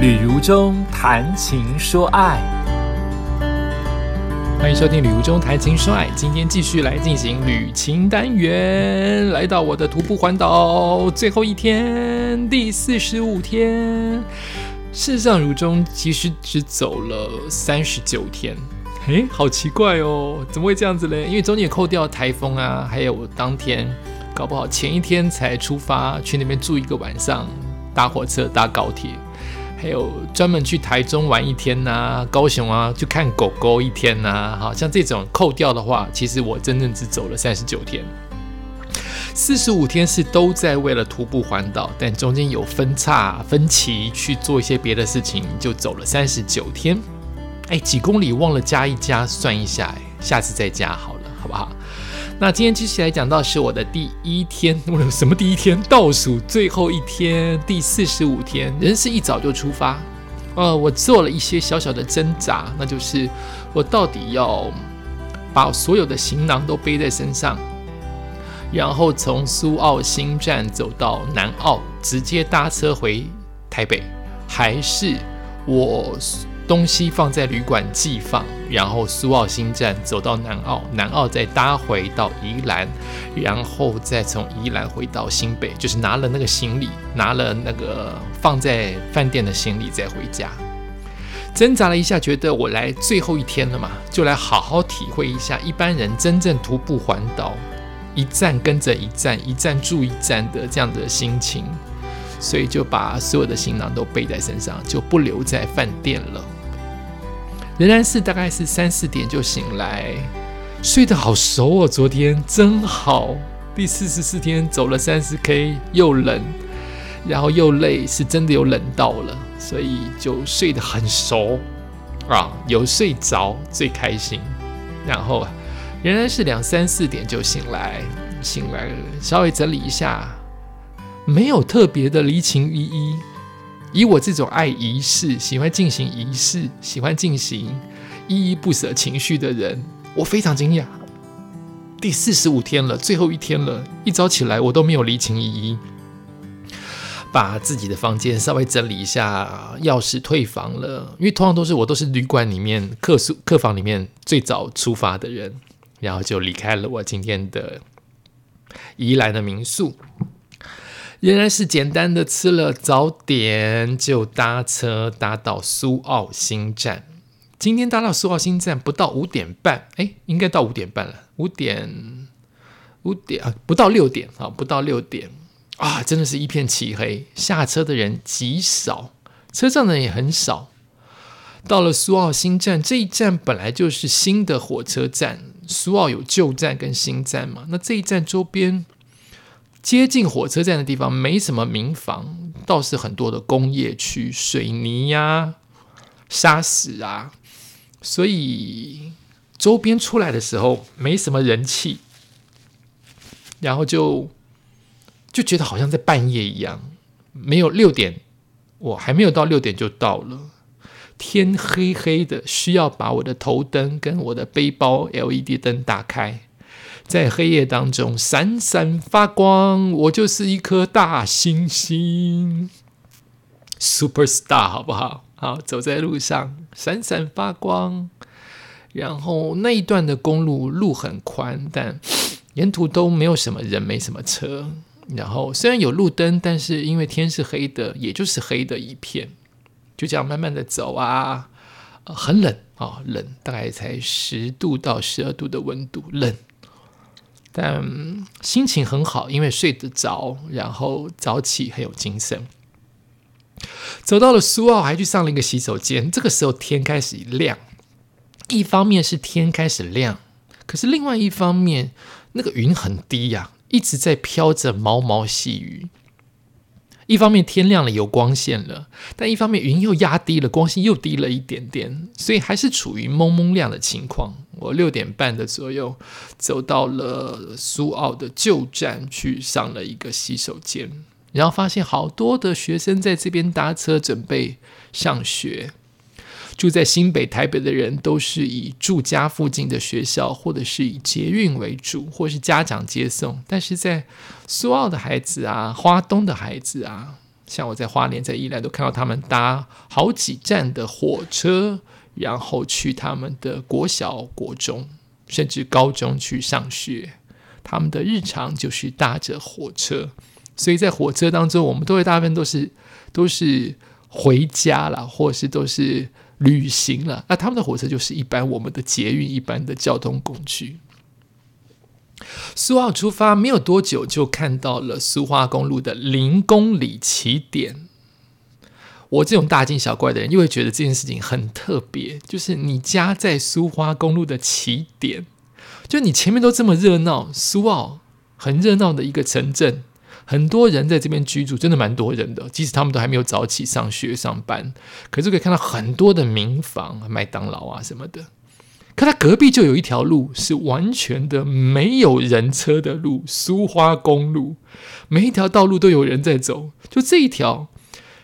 旅如中谈情说爱，欢迎收听《旅途中谈情说爱》。今天继续来进行旅行单元，来到我的徒步环岛最后一天，第四十五天。事实上，如中其实只走了三十九天。诶，好奇怪哦，怎么会这样子嘞？因为中间扣掉台风啊，还有当天搞不好前一天才出发去那边住一个晚上，搭火车搭高铁。还有专门去台中玩一天呐，高雄啊去看狗狗一天呐，好像这种扣掉的话，其实我真正只走了三十九天，四十五天是都在为了徒步环岛，但中间有分叉分歧去做一些别的事情，就走了三十九天。哎，几公里忘了加一加，算一下，下次再加好了，好不好？那今天继续来讲到是我的第一天，我什么第一天？倒数最后一天，第四十五天。人是一早就出发，呃，我做了一些小小的挣扎，那就是我到底要把所有的行囊都背在身上，然后从苏澳新站走到南澳，直接搭车回台北，还是我？东西放在旅馆寄放，然后苏澳新站走到南澳，南澳再搭回到宜兰，然后再从宜兰回到新北，就是拿了那个行李，拿了那个放在饭店的行李再回家。挣扎了一下，觉得我来最后一天了嘛，就来好好体会一下一般人真正徒步环岛，一站跟着一站，一站住一站的这样的心情，所以就把所有的行囊都背在身上，就不留在饭店了。仍然是大概是三四点就醒来，睡得好熟哦。昨天真好，第四十四天走了三十 K，又冷，然后又累，是真的有冷到了，所以就睡得很熟啊，有睡着最开心。然后仍然是两三四点就醒来，醒来稍微整理一下，没有特别的离情依依。以我这种爱仪式、喜欢进行仪式、喜欢进行依依不舍情绪的人，我非常惊讶。第四十五天了，最后一天了，一早起来我都没有离情依依，把自己的房间稍微整理一下，钥匙退房了，因为通常都是我都是旅馆里面客宿客房里面最早出发的人，然后就离开了我今天的宜兰的民宿。仍然是简单的吃了早点，就搭车搭到苏澳新站。今天搭到苏澳新站不到五点半，哎，应该到五点半了。五点五点啊，不到六点啊，不到六点啊，真的是一片漆黑，下车的人极少，车上的人也很少。到了苏澳新站这一站本来就是新的火车站，苏澳有旧站跟新站嘛，那这一站周边。接近火车站的地方没什么民房，倒是很多的工业区，水泥呀、沙石啊，所以周边出来的时候没什么人气，然后就就觉得好像在半夜一样，没有六点，我还没有到六点就到了，天黑黑的，需要把我的头灯跟我的背包 LED 灯打开。在黑夜当中闪闪发光，我就是一颗大星星，super star，好不好？好，走在路上闪闪发光，然后那一段的公路路很宽，但沿途都没有什么人，没什么车。然后虽然有路灯，但是因为天是黑的，也就是黑的一片。就这样慢慢的走啊，很冷啊，冷，大概才十度到十二度的温度，冷。但心情很好，因为睡得着，然后早起很有精神。走到了苏澳，还去上了一个洗手间。这个时候天开始亮，一方面是天开始亮，可是另外一方面，那个云很低呀，一直在飘着毛毛细雨。一方面天亮了，有光线了，但一方面云又压低了，光线又低了一点点，所以还是处于蒙蒙亮的情况。我六点半的左右走到了苏澳的旧站，去上了一个洗手间，然后发现好多的学生在这边搭车准备上学。住在新北、台北的人都是以住家附近的学校，或者是以捷运为主，或是家长接送。但是在苏澳的孩子啊，花东的孩子啊，像我在花莲、在宜兰都看到他们搭好几站的火车，然后去他们的国小、国中，甚至高中去上学。他们的日常就是搭着火车，所以在火车当中，我们都会大部分都是都是回家了，或是都是旅行了。那他们的火车就是一般我们的捷运一般的交通工具。苏澳出发没有多久，就看到了苏花公路的零公里起点。我这种大惊小怪的人，又会觉得这件事情很特别。就是你家在苏花公路的起点，就你前面都这么热闹，苏澳很热闹的一个城镇，很多人在这边居住，真的蛮多人的。即使他们都还没有早起上学上班，可是可以看到很多的民房、麦当劳啊什么的。可它隔壁就有一条路是完全的没有人车的路，苏花公路，每一条道路都有人在走。就这一条，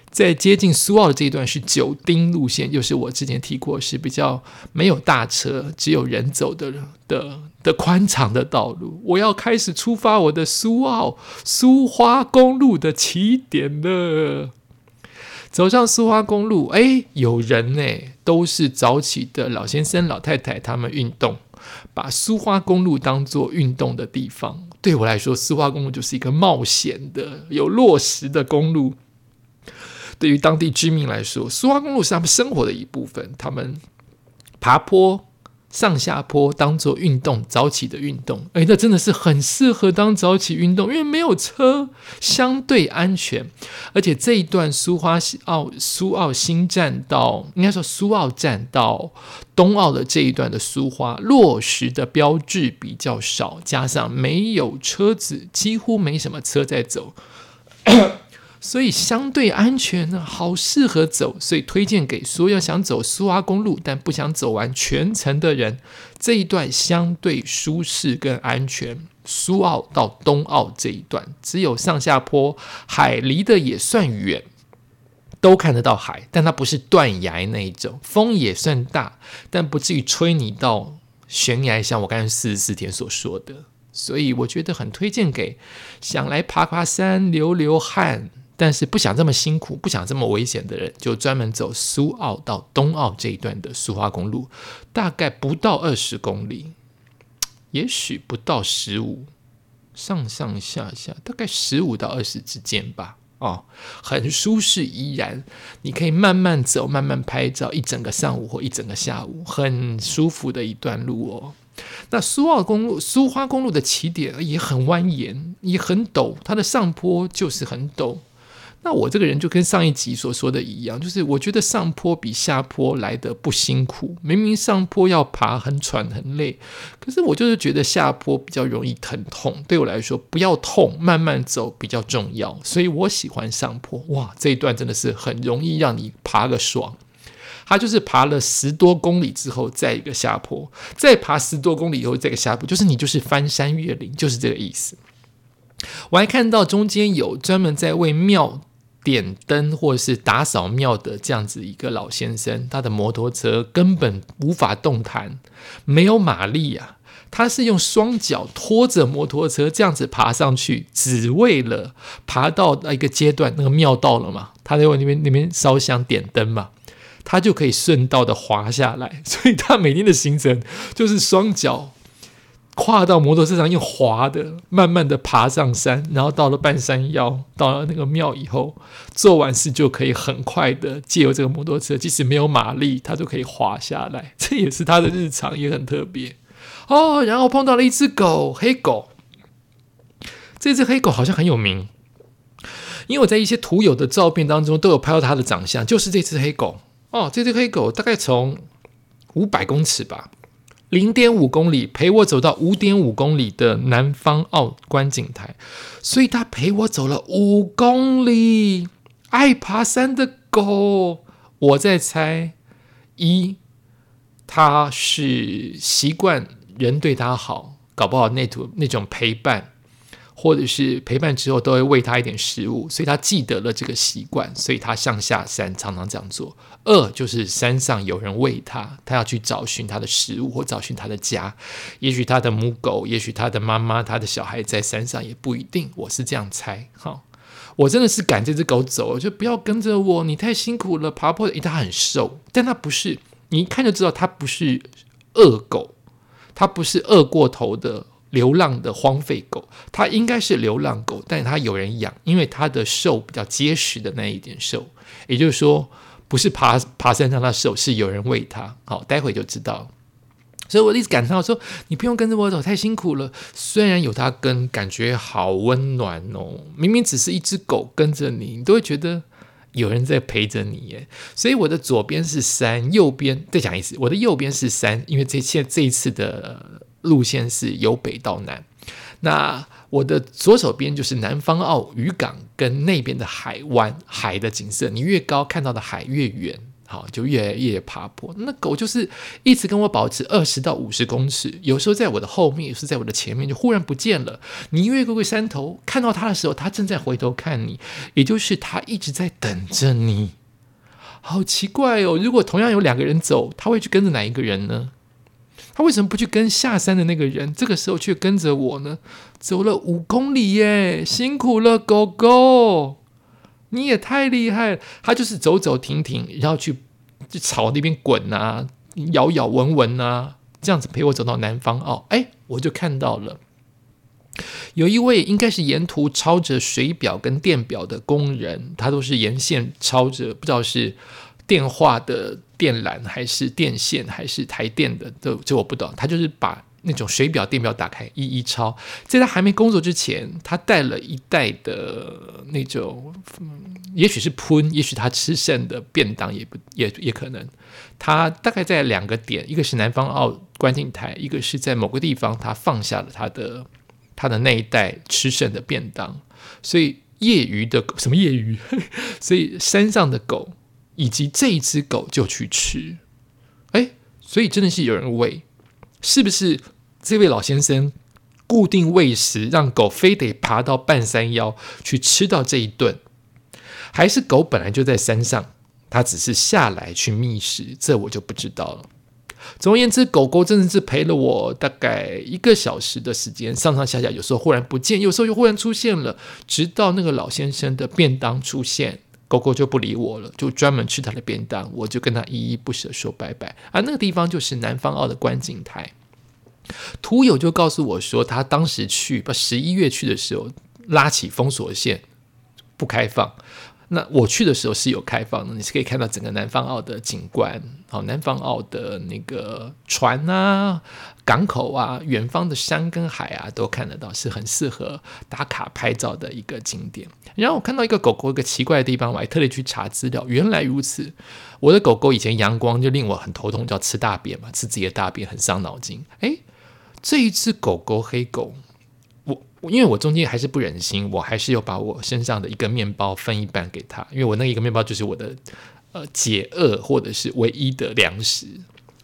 在接近苏澳的这一段是九丁路线，又是我之前提过是比较没有大车，只有人走的的的宽敞的道路。我要开始出发我的苏澳苏花公路的起点了。走上苏花公路，哎，有人呢，都是早起的老先生、老太太，他们运动，把苏花公路当做运动的地方。对我来说，苏花公路就是一个冒险的、有落石的公路。对于当地居民来说，苏花公路是他们生活的一部分，他们爬坡。上下坡当做运动，早起的运动，哎，那真的是很适合当早起运动，因为没有车，相对安全。而且这一段苏花澳苏澳新站到，应该说苏澳站到东澳的这一段的苏花落实的标志比较少，加上没有车子，几乎没什么车在走。所以相对安全呢，好适合走，所以推荐给所有想走苏阿公路但不想走完全程的人，这一段相对舒适跟安全。苏澳到东澳这一段只有上下坡，海离得也算远，都看得到海，但它不是断崖那一种，风也算大，但不至于吹你到悬崖，像我刚才四十四天所说的。所以我觉得很推荐给想来爬爬山、流流汗。但是不想这么辛苦，不想这么危险的人，就专门走苏澳到东澳这一段的苏花公路，大概不到二十公里，也许不到十五，上上下下大概十五到二十之间吧。哦，很舒适，依然你可以慢慢走，慢慢拍照，一整个上午或一整个下午，很舒服的一段路哦。那苏澳公路、苏花公路的起点也很蜿蜒，也很陡，它的上坡就是很陡。那我这个人就跟上一集所说的一样，就是我觉得上坡比下坡来的不辛苦。明明上坡要爬很喘很累，可是我就是觉得下坡比较容易疼痛。对我来说，不要痛，慢慢走比较重要。所以我喜欢上坡。哇，这一段真的是很容易让你爬个爽。他就是爬了十多公里之后，再一个下坡，再爬十多公里以后再一个下坡，就是你就是翻山越岭，就是这个意思。我还看到中间有专门在为庙。点灯或者是打扫庙的这样子一个老先生，他的摩托车根本无法动弹，没有马力啊！他是用双脚拖着摩托车这样子爬上去，只为了爬到那一个阶段，那个庙到了嘛，他在那边那边烧香点灯嘛，他就可以顺道的滑下来。所以他每天的行程就是双脚。跨到摩托车上用滑的，慢慢的爬上山，然后到了半山腰，到了那个庙以后，做完事就可以很快的借由这个摩托车，即使没有马力，他都可以滑下来。这也是他的日常，也很特别哦。然后碰到了一只狗，黑狗。这只黑狗好像很有名，因为我在一些图友的照片当中都有拍到它的长相，就是这只黑狗哦。这只黑狗大概从五百公尺吧。零点五公里陪我走到五点五公里的南方澳观景台，所以他陪我走了五公里。爱爬山的狗，我在猜：一，他是习惯人对他好，搞不好那种那种陪伴。或者是陪伴之后都会喂他一点食物，所以他记得了这个习惯，所以他上下山常常这样做。二就是山上有人喂他，他要去找寻他的食物或找寻他的家。也许他的母狗，也许他的妈妈，他的小孩在山上也不一定。我是这样猜。好，我真的是赶这只狗走，就不要跟着我，你太辛苦了，爬坡。它很瘦，但它不是，你一看就知道它不是恶狗，它不是饿过头的流浪的荒废狗，它应该是流浪狗，但是它有人养，因为它的瘦比较结实的那一点瘦，也就是说不是爬爬山让它瘦，是有人喂它。好，待会就知道。所以我一直感叹说：“你不用跟着我走，太辛苦了。虽然有它跟，感觉好温暖哦。明明只是一只狗跟着你，你都会觉得有人在陪着你耶。所以我的左边是山，右边再讲一次，我的右边是山，因为这现在这一次的路线是由北到南。那我的左手边就是南方澳渔港跟那边的海湾海的景色，你越高看到的海越远。”好，就越来越爬坡。那狗就是一直跟我保持二十到五十公尺，有时候在我的后面，有时候在我的前面，就忽然不见了。你越过个山头，看到它的时候，它正在回头看你，也就是它一直在等着你。好奇怪哦！如果同样有两个人走，他会去跟着哪一个人呢？他为什么不去跟下山的那个人？这个时候却跟着我呢？走了五公里耶，辛苦了，狗狗。你也太厉害了！他就是走走停停，然后去去草那边滚啊，咬咬闻闻啊，这样子陪我走到南方哦。哎，我就看到了，有一位应该是沿途抄着水表跟电表的工人，他都是沿线抄着，不知道是电话的电缆还是电线还是台电的，这这我不懂。他就是把。那种水表、电表打开一一抄，在他还没工作之前，他带了一袋的那种，也许是喷，也许他吃剩的便当，也不也也可能。他大概在两个点，一个是南方澳观景台，一个是在某个地方，他放下了他的他的那一袋吃剩的便当。所以业余的什么业余？所以山上的狗以及这一只狗就去吃。哎，所以真的是有人喂，是不是？这位老先生固定喂食，让狗非得爬到半山腰去吃到这一顿，还是狗本来就在山上，它只是下来去觅食，这我就不知道了。总而言之，狗狗真的是陪了我大概一个小时的时间，上上下下，有时候忽然不见，有时候又忽然出现了，直到那个老先生的便当出现，狗狗就不理我了，就专门吃他的便当，我就跟他依依不舍说拜拜。而那个地方就是南方澳的观景台。图友就告诉我说，他当时去不十一月去的时候，拉起封锁线不开放。那我去的时候是有开放的，你是可以看到整个南方澳的景观，好，南方澳的那个船啊、港口啊、远方的山跟海啊，都看得到，是很适合打卡拍照的一个景点。然后我看到一个狗狗一个奇怪的地方，我还特地去查资料，原来如此。我的狗狗以前阳光就令我很头痛，叫吃大便嘛，吃自己的大便很伤脑筋。诶。这一只狗狗黑狗，因为我中间还是不忍心，我还是有把我身上的一个面包分一半给他，因为我那一个面包就是我的呃解饿或者是唯一的粮食，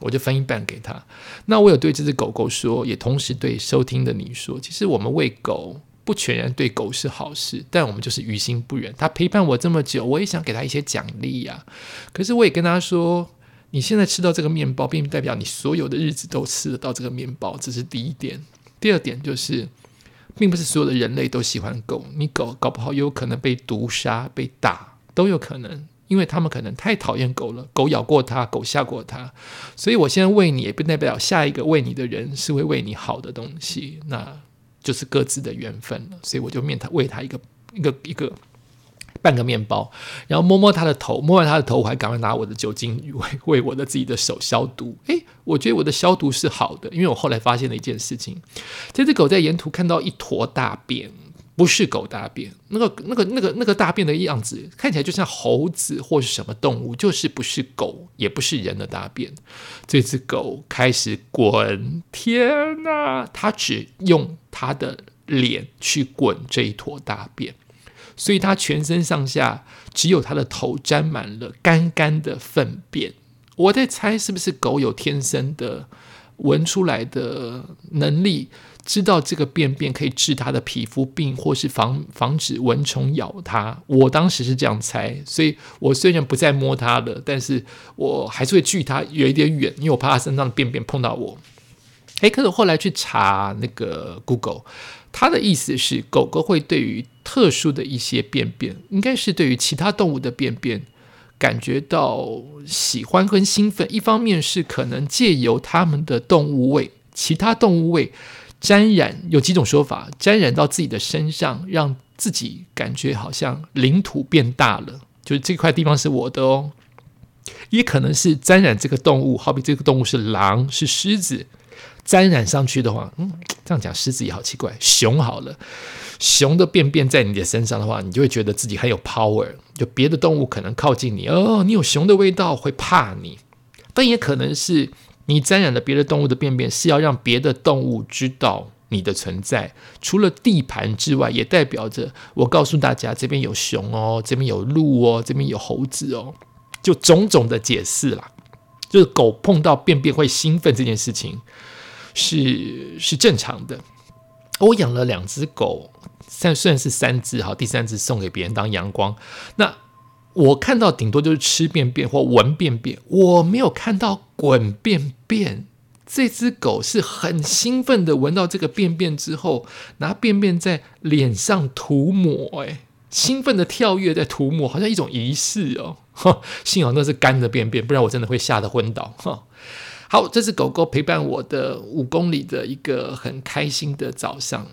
我就分一半给他。那我有对这只狗狗说，也同时对收听的你说，其实我们喂狗不全然对狗是好事，但我们就是于心不忍。它陪伴我这么久，我也想给它一些奖励呀。可是我也跟他说。你现在吃到这个面包，并不代表你所有的日子都吃得到这个面包，这是第一点。第二点就是，并不是所有的人类都喜欢狗，你狗搞不好有可能被毒杀、被打都有可能，因为他们可能太讨厌狗了，狗咬过它，狗吓过它。所以我现在喂你，也不代表下一个喂你的人是会喂你好的东西，那就是各自的缘分了。所以我就面他喂他一个一个一个。半个面包，然后摸摸它的头，摸完它的头，我还赶快拿我的酒精为为我的自己的手消毒。诶，我觉得我的消毒是好的，因为我后来发现了一件事情：这只狗在沿途看到一坨大便，不是狗大便，那个那个那个那个大便的样子看起来就像猴子或是什么动物，就是不是狗，也不是人的大便。这只狗开始滚，天哪！它只用它的脸去滚这一坨大便。所以它全身上下只有它的头沾满了干干的粪便。我在猜是不是狗有天生的闻出来的能力，知道这个便便可以治它的皮肤病，或是防防止蚊虫咬它。我当时是这样猜，所以我虽然不再摸它了，但是我还是会距它有一点远，因为我怕它身上的便便碰到我。诶，可是我后来去查那个 Google。他的意思是，狗狗会对于特殊的一些便便，应该是对于其他动物的便便，感觉到喜欢跟兴奋。一方面是可能借由它们的动物味，其他动物味沾染，有几种说法，沾染到自己的身上，让自己感觉好像领土变大了，就是这块地方是我的哦。也可能是沾染这个动物，好比这个动物是狼，是狮子。沾染上去的话，嗯，这样讲狮子也好奇怪。熊好了，熊的便便在你的身上的话，你就会觉得自己很有 power。就别的动物可能靠近你，哦，你有熊的味道会怕你。但也可能是你沾染了别的动物的便便，是要让别的动物知道你的存在。除了地盘之外，也代表着我告诉大家，这边有熊哦，这边有鹿哦，这边有猴子哦，就种种的解释啦。就是狗碰到便便会兴奋这件事情。是是正常的。我养了两只狗，虽虽然是三只哈，第三只送给别人当阳光。那我看到顶多就是吃便便或闻便便，我没有看到滚便便。这只狗是很兴奋的，闻到这个便便之后，拿便便在脸上涂抹，哎，兴奋的跳跃在涂抹，好像一种仪式哦。幸好那是干的便便，不然我真的会吓得昏倒。好，这是狗狗陪伴我的五公里的一个很开心的早上。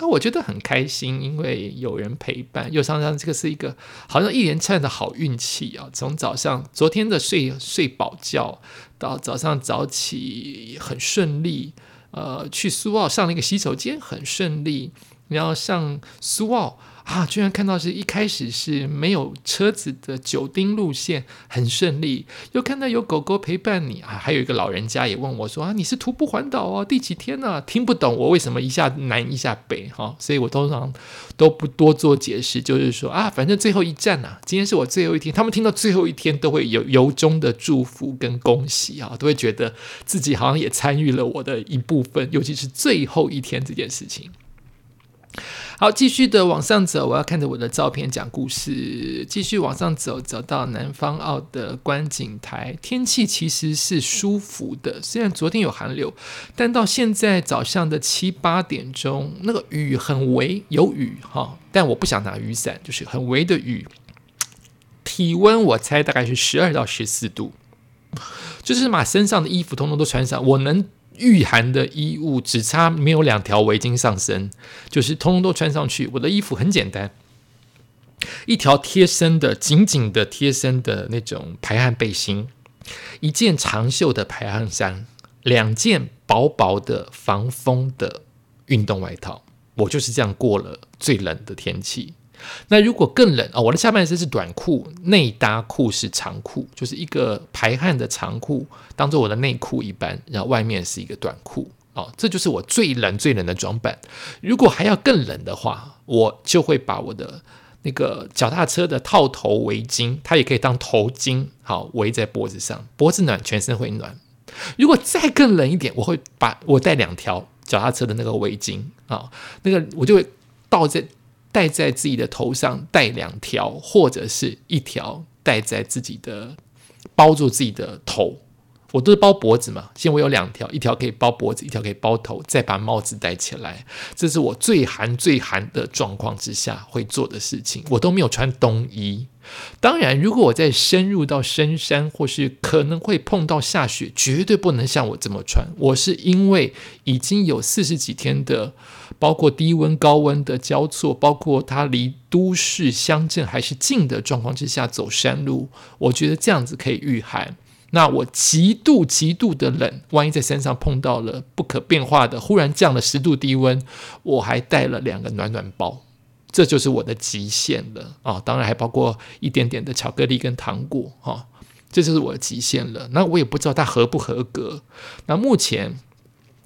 那我觉得很开心，因为有人陪伴，又常常这个是一个好像一连串的好运气啊！从早上昨天的睡睡饱觉，到早上早起很顺利，呃，去苏澳上了一个洗手间很顺利，然后上苏澳。啊！居然看到是一开始是没有车子的九丁路线，很顺利。又看到有狗狗陪伴你啊，还有一个老人家也问我说：“啊，你是徒步环岛哦，第几天呢？”听不懂我为什么一下南一下北哈，所以我通常都不多做解释，就是说啊，反正最后一站呐，今天是我最后一天。他们听到最后一天都会有由衷的祝福跟恭喜啊，都会觉得自己好像也参与了我的一部分，尤其是最后一天这件事情。好，继续的往上走，我要看着我的照片讲故事。继续往上走，走到南方澳的观景台，天气其实是舒服的。虽然昨天有寒流，但到现在早上的七八点钟，那个雨很微，有雨哈，但我不想拿雨伞，就是很微的雨。体温我猜大概是十二到十四度，就是把身上的衣服通通都穿上，我能。御寒的衣物只差没有两条围巾上身，就是通通都穿上去。我的衣服很简单，一条贴身的、紧紧的贴身的那种排汗背心，一件长袖的排汗衫，两件薄薄的防风的运动外套。我就是这样过了最冷的天气。那如果更冷啊，我的下半身是短裤，内搭裤是长裤，就是一个排汗的长裤，当做我的内裤一般，然后外面是一个短裤哦，这就是我最冷最冷的装扮。如果还要更冷的话，我就会把我的那个脚踏车的套头围巾，它也可以当头巾，好围在脖子上，脖子暖，全身会暖。如果再更冷一点，我会把我带两条脚踏车的那个围巾啊，那个我就会倒在。戴在自己的头上，戴两条或者是一条戴在自己的包住自己的头，我都是包脖子嘛。现在我有两条，一条可以包脖子，一条可以包头，再把帽子戴起来。这是我最寒最寒的状况之下会做的事情。我都没有穿冬衣。当然，如果我在深入到深山或是可能会碰到下雪，绝对不能像我这么穿。我是因为已经有四十几天的。包括低温高温的交错，包括它离都市乡镇还是近的状况之下走山路，我觉得这样子可以御寒。那我极度极度的冷，万一在山上碰到了不可变化的忽然降了十度低温，我还带了两个暖暖包，这就是我的极限了啊！当然还包括一点点的巧克力跟糖果哈，这就是我的极限了。那我也不知道它合不合格。那目前。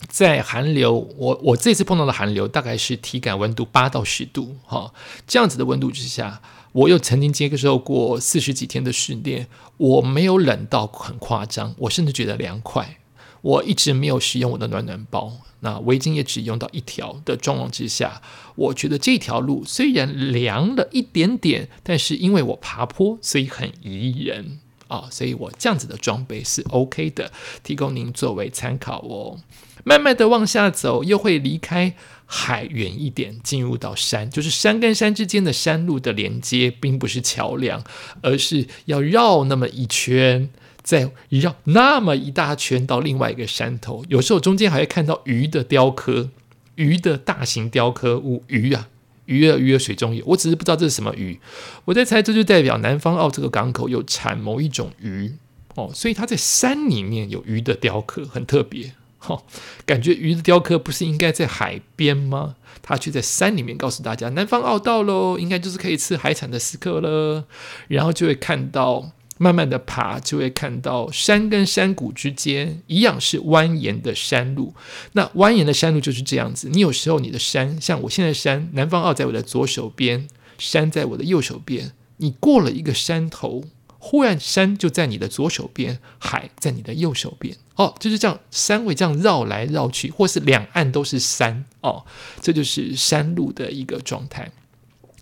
在寒流，我我这次碰到的寒流大概是体感温度八到十度，哈，这样子的温度之下，我又曾经接受过四十几天的训练，我没有冷到很夸张，我甚至觉得凉快。我一直没有使用我的暖暖包，那围巾也只用到一条的状况之下，我觉得这条路虽然凉了一点点，但是因为我爬坡，所以很宜人。啊，所以我这样子的装备是 OK 的，提供您作为参考哦。慢慢的往下走，又会离开海远一点，进入到山，就是山跟山之间的山路的连接，并不是桥梁，而是要绕那么一圈，再绕那么一大圈到另外一个山头。有时候中间还会看到鱼的雕刻，鱼的大型雕刻物，鱼啊，鱼儿鱼儿水中游。我只是不知道这是什么鱼，我在猜，这就代表南方澳这个港口有产某一种鱼哦，所以它在山里面有鱼的雕刻，很特别。好，感觉鱼的雕刻不是应该在海边吗？他却在山里面告诉大家，南方澳到喽，应该就是可以吃海产的时刻了。然后就会看到，慢慢的爬，就会看到山跟山谷之间一样是蜿蜒的山路。那蜿蜒的山路就是这样子。你有时候你的山，像我现在山，南方澳在我的左手边，山在我的右手边。你过了一个山头。忽然山就在你的左手边，海在你的右手边，哦，就是这样，山会这样绕来绕去，或是两岸都是山，哦，这就是山路的一个状态。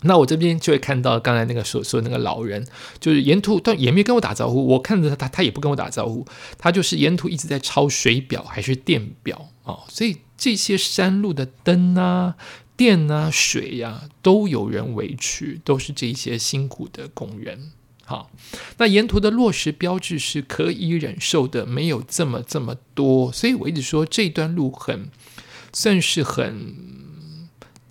那我这边就会看到刚才那个所说那个老人，就是沿途但也没跟我打招呼，我看着他，他他也不跟我打招呼，他就是沿途一直在抄水表还是电表，哦，所以这些山路的灯啊、电啊、水呀，都有人维持，都是这些辛苦的工人。好，那沿途的落石标志是可以忍受的，没有这么这么多，所以我一直说这段路很算是很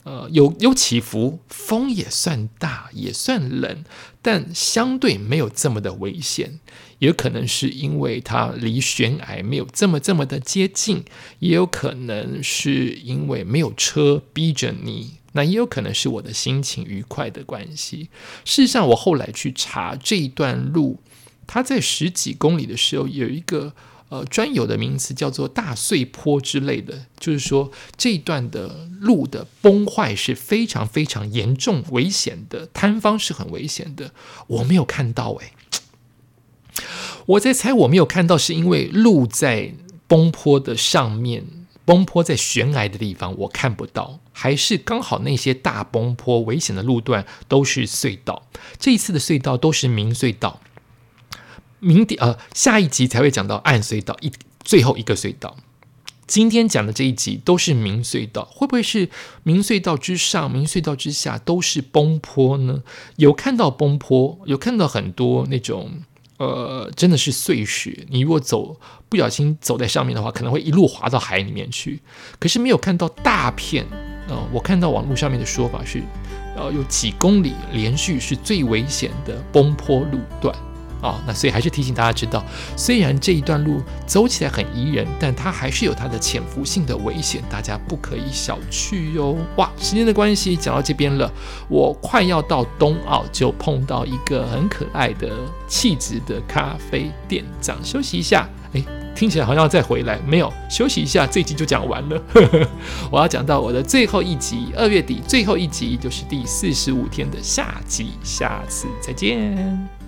呃有有起伏，风也算大，也算冷，但相对没有这么的危险。也可能是因为它离悬崖没有这么这么的接近，也有可能是因为没有车逼着你。那也有可能是我的心情愉快的关系。事实上，我后来去查这一段路，它在十几公里的时候有一个呃专有的名词，叫做大碎坡之类的，就是说这一段的路的崩坏是非常非常严重、危险的，塌方是很危险的。我没有看到，诶，我在猜我没有看到，是因为路在崩坡的上面。崩坡在悬崖的地方，我看不到，还是刚好那些大崩坡危险的路段都是隧道。这一次的隧道都是明隧道，明点呃下一集才会讲到暗隧道一最后一个隧道。今天讲的这一集都是明隧道，会不会是明隧道之上、明隧道之下都是崩坡呢？有看到崩坡，有看到很多那种。呃，真的是碎石。你如果走不小心走在上面的话，可能会一路滑到海里面去。可是没有看到大片。呃，我看到网络上面的说法是，呃，有几公里连续是最危险的崩坡路段。啊，那所以还是提醒大家知道，虽然这一段路走起来很宜人，但它还是有它的潜伏性的危险，大家不可以小觑哟。哇，时间的关系讲到这边了，我快要到冬奥就碰到一个很可爱的气质的咖啡店长，休息一下。哎，听起来好像要再回来，没有休息一下，这集就讲完了。我要讲到我的最后一集，二月底最后一集就是第四十五天的下集，下次再见。